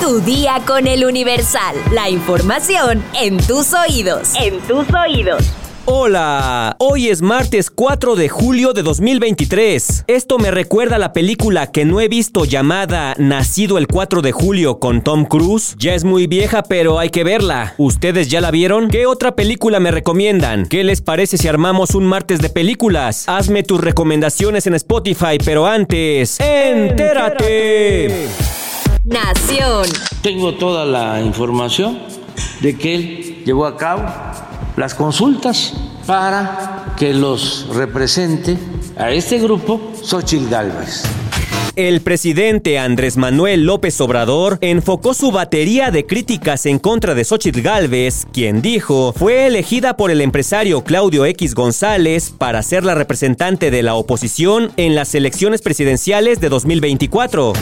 Tu día con el Universal. La información en tus oídos. En tus oídos. Hola, hoy es martes 4 de julio de 2023. Esto me recuerda a la película que no he visto llamada Nacido el 4 de julio con Tom Cruise. Ya es muy vieja, pero hay que verla. ¿Ustedes ya la vieron? ¿Qué otra película me recomiendan? ¿Qué les parece si armamos un martes de películas? Hazme tus recomendaciones en Spotify, pero antes, entérate. Nación. Tengo toda la información de que él llevó a cabo las consultas para que los represente a este grupo Xochitl Gálvez. El presidente Andrés Manuel López Obrador enfocó su batería de críticas en contra de Xochitl Gálvez, quien dijo fue elegida por el empresario Claudio X González para ser la representante de la oposición en las elecciones presidenciales de 2024.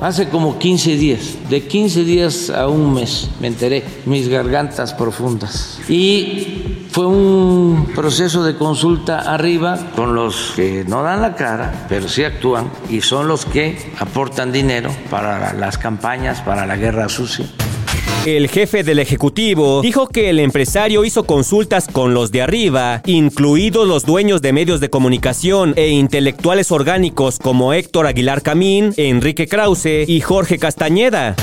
Hace como 15 días, de 15 días a un mes, me enteré, mis gargantas profundas. Y fue un proceso de consulta arriba con los que no dan la cara, pero sí actúan y son los que aportan dinero para las campañas, para la guerra sucia. El jefe del Ejecutivo dijo que el empresario hizo consultas con los de arriba, incluidos los dueños de medios de comunicación e intelectuales orgánicos como Héctor Aguilar Camín, Enrique Krause y Jorge Castañeda.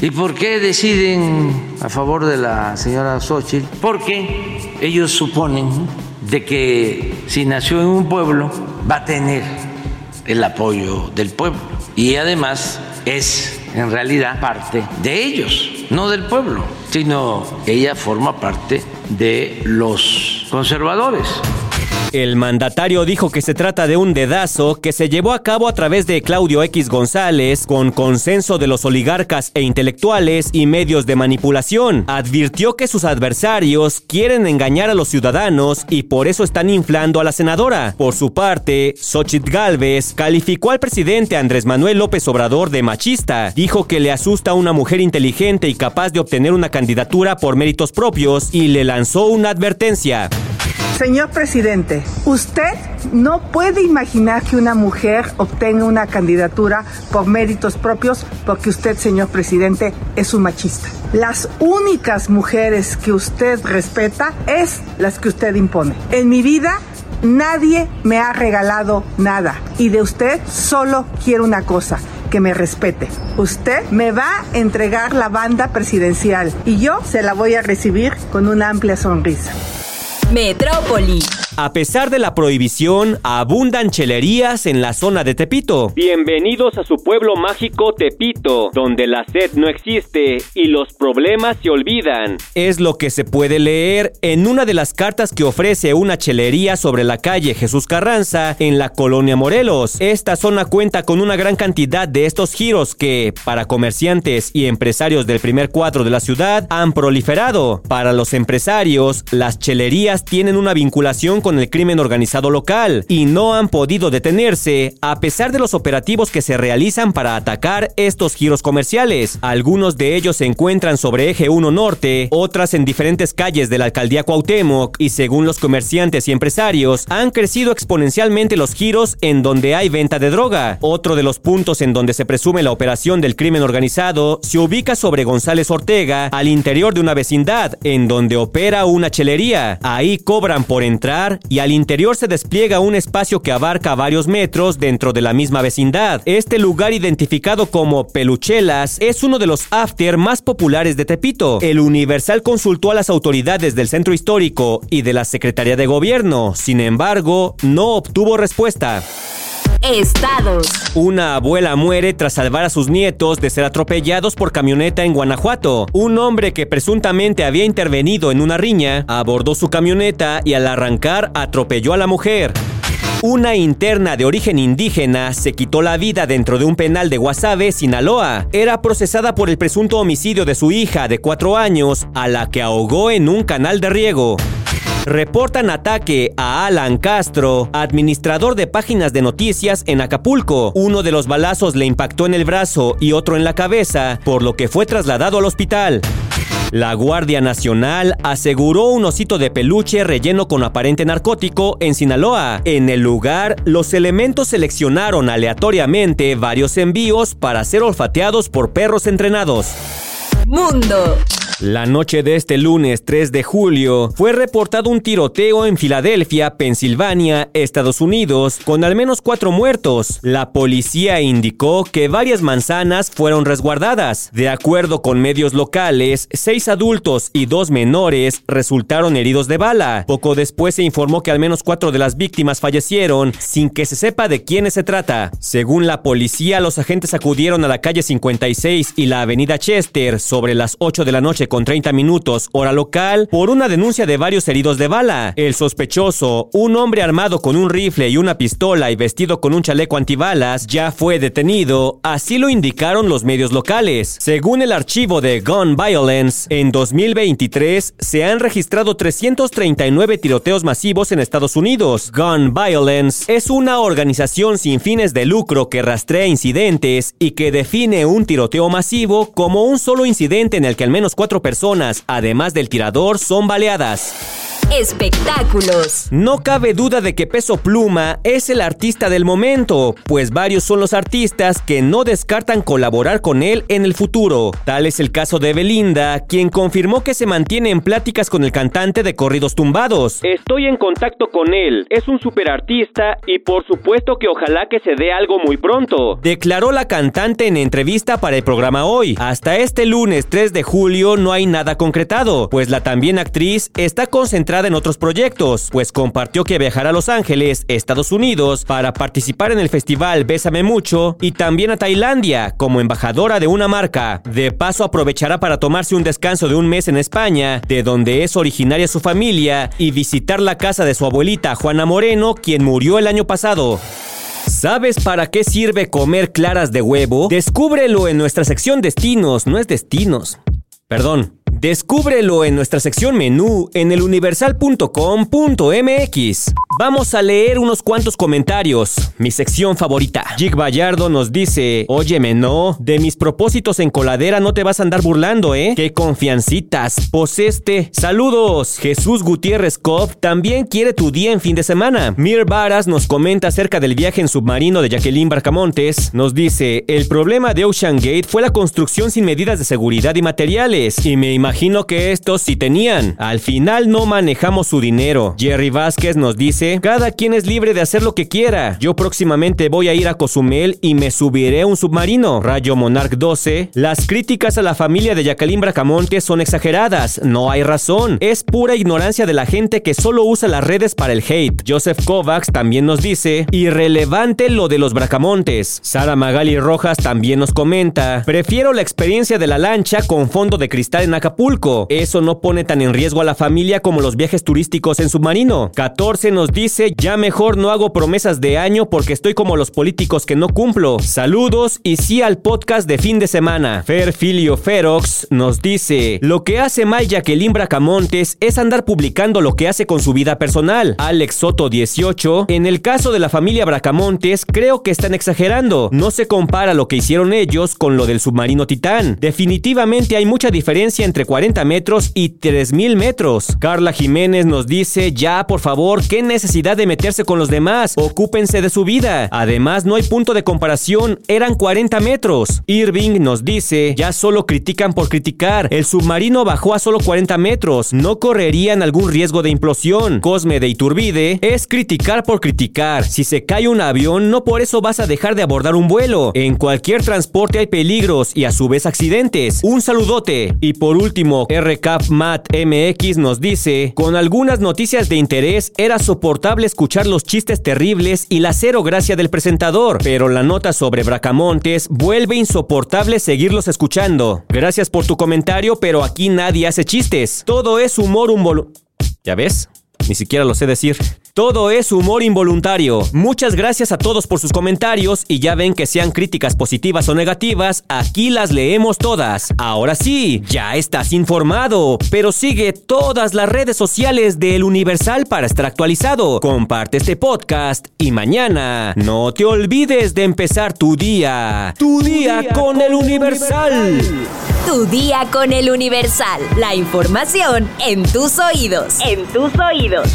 ¿Y por qué deciden a favor de la señora Xochitl? Porque ellos suponen de que si nació en un pueblo va a tener el apoyo del pueblo y además es en realidad parte de ellos, no del pueblo, sino ella forma parte de los conservadores. El mandatario dijo que se trata de un dedazo que se llevó a cabo a través de Claudio X González con consenso de los oligarcas e intelectuales y medios de manipulación. Advirtió que sus adversarios quieren engañar a los ciudadanos y por eso están inflando a la senadora. Por su parte, Xochitl Galvez calificó al presidente Andrés Manuel López Obrador de machista. Dijo que le asusta una mujer inteligente y capaz de obtener una candidatura por méritos propios y le lanzó una advertencia. Señor presidente, usted no puede imaginar que una mujer obtenga una candidatura por méritos propios porque usted, señor presidente, es un machista. Las únicas mujeres que usted respeta es las que usted impone. En mi vida nadie me ha regalado nada y de usted solo quiero una cosa que me respete. Usted me va a entregar la banda presidencial y yo se la voy a recibir con una amplia sonrisa. Metrópoli. A pesar de la prohibición, abundan chelerías en la zona de Tepito. Bienvenidos a su pueblo mágico Tepito, donde la sed no existe y los problemas se olvidan. Es lo que se puede leer en una de las cartas que ofrece una chelería sobre la calle Jesús Carranza en la colonia Morelos. Esta zona cuenta con una gran cantidad de estos giros que, para comerciantes y empresarios del primer cuadro de la ciudad, han proliferado. Para los empresarios, las chelerías tienen una vinculación con el crimen organizado local y no han podido detenerse a pesar de los operativos que se realizan para atacar estos giros comerciales. Algunos de ellos se encuentran sobre eje 1 norte, otras en diferentes calles de la alcaldía Cuauhtémoc y según los comerciantes y empresarios han crecido exponencialmente los giros en donde hay venta de droga. Otro de los puntos en donde se presume la operación del crimen organizado se ubica sobre González Ortega al interior de una vecindad en donde opera una chelería. Ahí cobran por entrar y al interior se despliega un espacio que abarca varios metros dentro de la misma vecindad. Este lugar identificado como Peluchelas es uno de los after más populares de Tepito. El Universal consultó a las autoridades del centro histórico y de la Secretaría de Gobierno, sin embargo, no obtuvo respuesta. Estados. Una abuela muere tras salvar a sus nietos de ser atropellados por camioneta en Guanajuato. Un hombre que presuntamente había intervenido en una riña abordó su camioneta y al arrancar atropelló a la mujer. Una interna de origen indígena se quitó la vida dentro de un penal de Guasave, Sinaloa. Era procesada por el presunto homicidio de su hija de cuatro años, a la que ahogó en un canal de riego. Reportan ataque a Alan Castro, administrador de páginas de noticias en Acapulco. Uno de los balazos le impactó en el brazo y otro en la cabeza, por lo que fue trasladado al hospital. La Guardia Nacional aseguró un osito de peluche relleno con aparente narcótico en Sinaloa. En el lugar, los elementos seleccionaron aleatoriamente varios envíos para ser olfateados por perros entrenados. Mundo. La noche de este lunes 3 de julio fue reportado un tiroteo en Filadelfia, Pensilvania, Estados Unidos, con al menos cuatro muertos. La policía indicó que varias manzanas fueron resguardadas. De acuerdo con medios locales, seis adultos y dos menores resultaron heridos de bala. Poco después se informó que al menos cuatro de las víctimas fallecieron sin que se sepa de quiénes se trata. Según la policía, los agentes acudieron a la calle 56 y la avenida Chester sobre las 8 de la noche con 30 minutos, hora local, por una denuncia de varios heridos de bala. El sospechoso, un hombre armado con un rifle y una pistola y vestido con un chaleco antibalas, ya fue detenido, así lo indicaron los medios locales. Según el archivo de Gun Violence, en 2023 se han registrado 339 tiroteos masivos en Estados Unidos. Gun Violence es una organización sin fines de lucro que rastrea incidentes y que define un tiroteo masivo como un solo incidente en el que al menos cuatro personas, además del tirador, son baleadas. Espectáculos. No cabe duda de que Peso Pluma es el artista del momento, pues varios son los artistas que no descartan colaborar con él en el futuro. Tal es el caso de Belinda, quien confirmó que se mantiene en pláticas con el cantante de corridos tumbados. Estoy en contacto con él, es un super artista y por supuesto que ojalá que se dé algo muy pronto. Declaró la cantante en entrevista para el programa hoy. Hasta este lunes 3 de julio no hay nada concretado, pues la también actriz está concentrada en otros proyectos, pues compartió que viajará a Los Ángeles, Estados Unidos, para participar en el festival Bésame Mucho y también a Tailandia como embajadora de una marca. De paso aprovechará para tomarse un descanso de un mes en España, de donde es originaria su familia, y visitar la casa de su abuelita Juana Moreno, quien murió el año pasado. ¿Sabes para qué sirve comer claras de huevo? Descúbrelo en nuestra sección Destinos, no es Destinos. Perdón, Descúbrelo en nuestra sección menú en eluniversal.com.mx. Vamos a leer unos cuantos comentarios. Mi sección favorita. Jig Bayardo nos dice: Óyeme, no, de mis propósitos en coladera no te vas a andar burlando, ¿eh? Qué confiancitas. Poseste. Saludos. Jesús Gutiérrez Cop también quiere tu día en fin de semana. Mir Varas nos comenta acerca del viaje en submarino de Jacqueline Barcamontes. Nos dice: El problema de Ocean Gate fue la construcción sin medidas de seguridad y materiales. Y me imagino que estos sí tenían. Al final no manejamos su dinero. Jerry Vázquez nos dice, cada quien es libre de hacer lo que quiera. Yo próximamente voy a ir a Cozumel y me subiré a un submarino. Rayo Monarch 12, las críticas a la familia de Jacqueline Bracamonte son exageradas. No hay razón. Es pura ignorancia de la gente que solo usa las redes para el hate. Joseph Kovacs también nos dice, irrelevante lo de los Bracamontes. Sara Magali Rojas también nos comenta, prefiero la experiencia de la lancha con fondo de cristal en Acapulco eso no pone tan en riesgo a la familia como los viajes turísticos en submarino. 14 nos dice, ya mejor no hago promesas de año porque estoy como los políticos que no cumplo. Saludos y sí al podcast de fin de semana. Ferfilio Ferox nos dice, lo que hace mal Jacqueline Bracamontes es andar publicando lo que hace con su vida personal. Alex Soto 18, en el caso de la familia Bracamontes, creo que están exagerando. No se compara lo que hicieron ellos con lo del submarino Titán. Definitivamente hay mucha diferencia entre 40 metros y 3000 metros. Carla Jiménez nos dice, ya por favor, qué necesidad de meterse con los demás, ocúpense de su vida. Además, no hay punto de comparación, eran 40 metros. Irving nos dice, ya solo critican por criticar, el submarino bajó a solo 40 metros, no correrían algún riesgo de implosión. Cosme de Iturbide es criticar por criticar. Si se cae un avión, no por eso vas a dejar de abordar un vuelo. En cualquier transporte hay peligros y a su vez accidentes. Un saludote. Y por último, último, RCAP Mat MX nos dice, con algunas noticias de interés era soportable escuchar los chistes terribles y la cero gracia del presentador, pero la nota sobre Bracamontes vuelve insoportable seguirlos escuchando. Gracias por tu comentario, pero aquí nadie hace chistes. Todo es humor un ¿Ya ves? Ni siquiera lo sé decir. Todo es humor involuntario. Muchas gracias a todos por sus comentarios y ya ven que sean críticas positivas o negativas, aquí las leemos todas. Ahora sí, ya estás informado, pero sigue todas las redes sociales del Universal para estar actualizado. Comparte este podcast y mañana no te olvides de empezar tu día. Tu, día, con, el Universal. Tu día con el Universal. La información en tus oídos. En tus oídos.